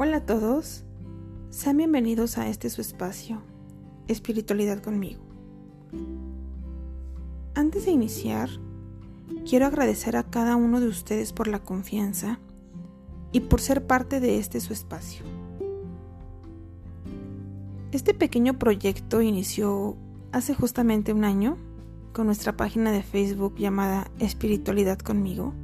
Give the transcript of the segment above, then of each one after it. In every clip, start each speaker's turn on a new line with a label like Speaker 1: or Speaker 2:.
Speaker 1: Hola a todos, sean bienvenidos a este su espacio, Espiritualidad conmigo. Antes de iniciar, quiero agradecer a cada uno de ustedes por la confianza y por ser parte de este su espacio. Este pequeño proyecto inició hace justamente un año con nuestra página de Facebook llamada Espiritualidad conmigo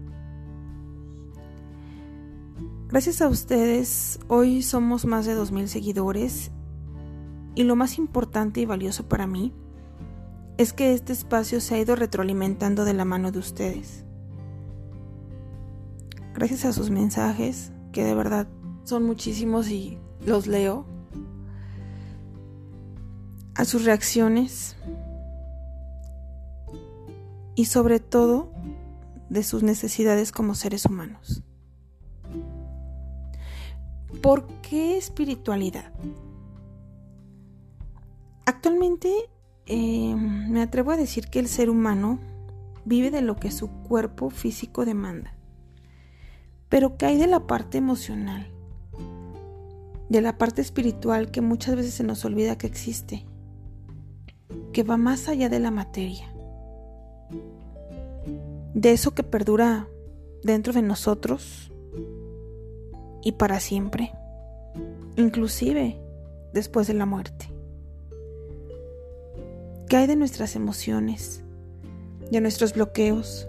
Speaker 1: Gracias a ustedes, hoy somos más de 2.000 seguidores y lo más importante y valioso para mí es que este espacio se ha ido retroalimentando de la mano de ustedes. Gracias a sus mensajes, que de verdad son muchísimos y los leo, a sus reacciones y sobre todo de sus necesidades como seres humanos. ¿Por qué espiritualidad? Actualmente em, me atrevo a decir que el ser humano vive de lo que su cuerpo físico demanda. Pero ¿qué hay de la parte emocional? De la parte espiritual que muchas veces se nos olvida que existe, que va más allá de la materia, de eso que perdura dentro de nosotros y para siempre, inclusive después de la muerte. ¿Qué hay de nuestras emociones, de nuestros bloqueos,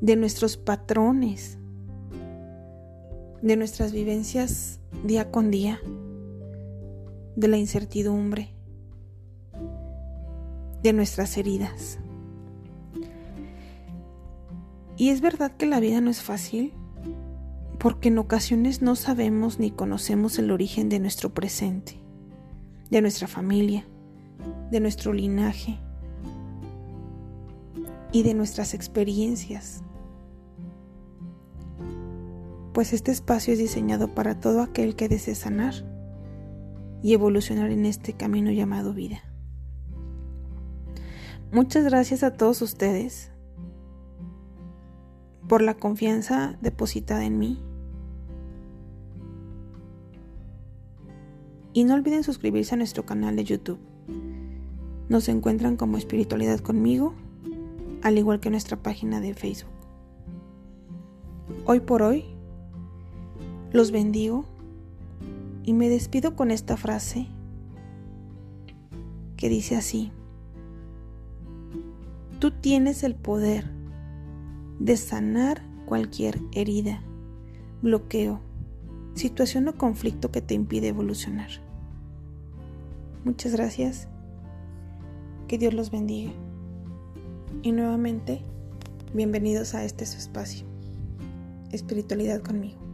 Speaker 1: de nuestros patrones, de nuestras vivencias día con día, de la incertidumbre, de nuestras heridas? Y es verdad que la vida no es fácil porque en ocasiones no sabemos ni conocemos el origen de nuestro presente, de nuestra familia, de nuestro linaje y de nuestras experiencias. Pues este espacio es diseñado para todo aquel que desee sanar y evolucionar en este camino llamado vida. Muchas gracias a todos ustedes por la confianza depositada en mí Y no olviden suscribirse a nuestro canal de YouTube. Nos encuentran como Espiritualidad conmigo, al igual que nuestra página de Facebook. Hoy por hoy, los bendigo y me despido con esta frase que dice así, tú tienes el poder de sanar cualquier herida, bloqueo, situación o conflicto que te impide evolucionar. Muchas gracias. Que Dios los bendiga. Y nuevamente, bienvenidos a este su espacio. Espiritualidad conmigo.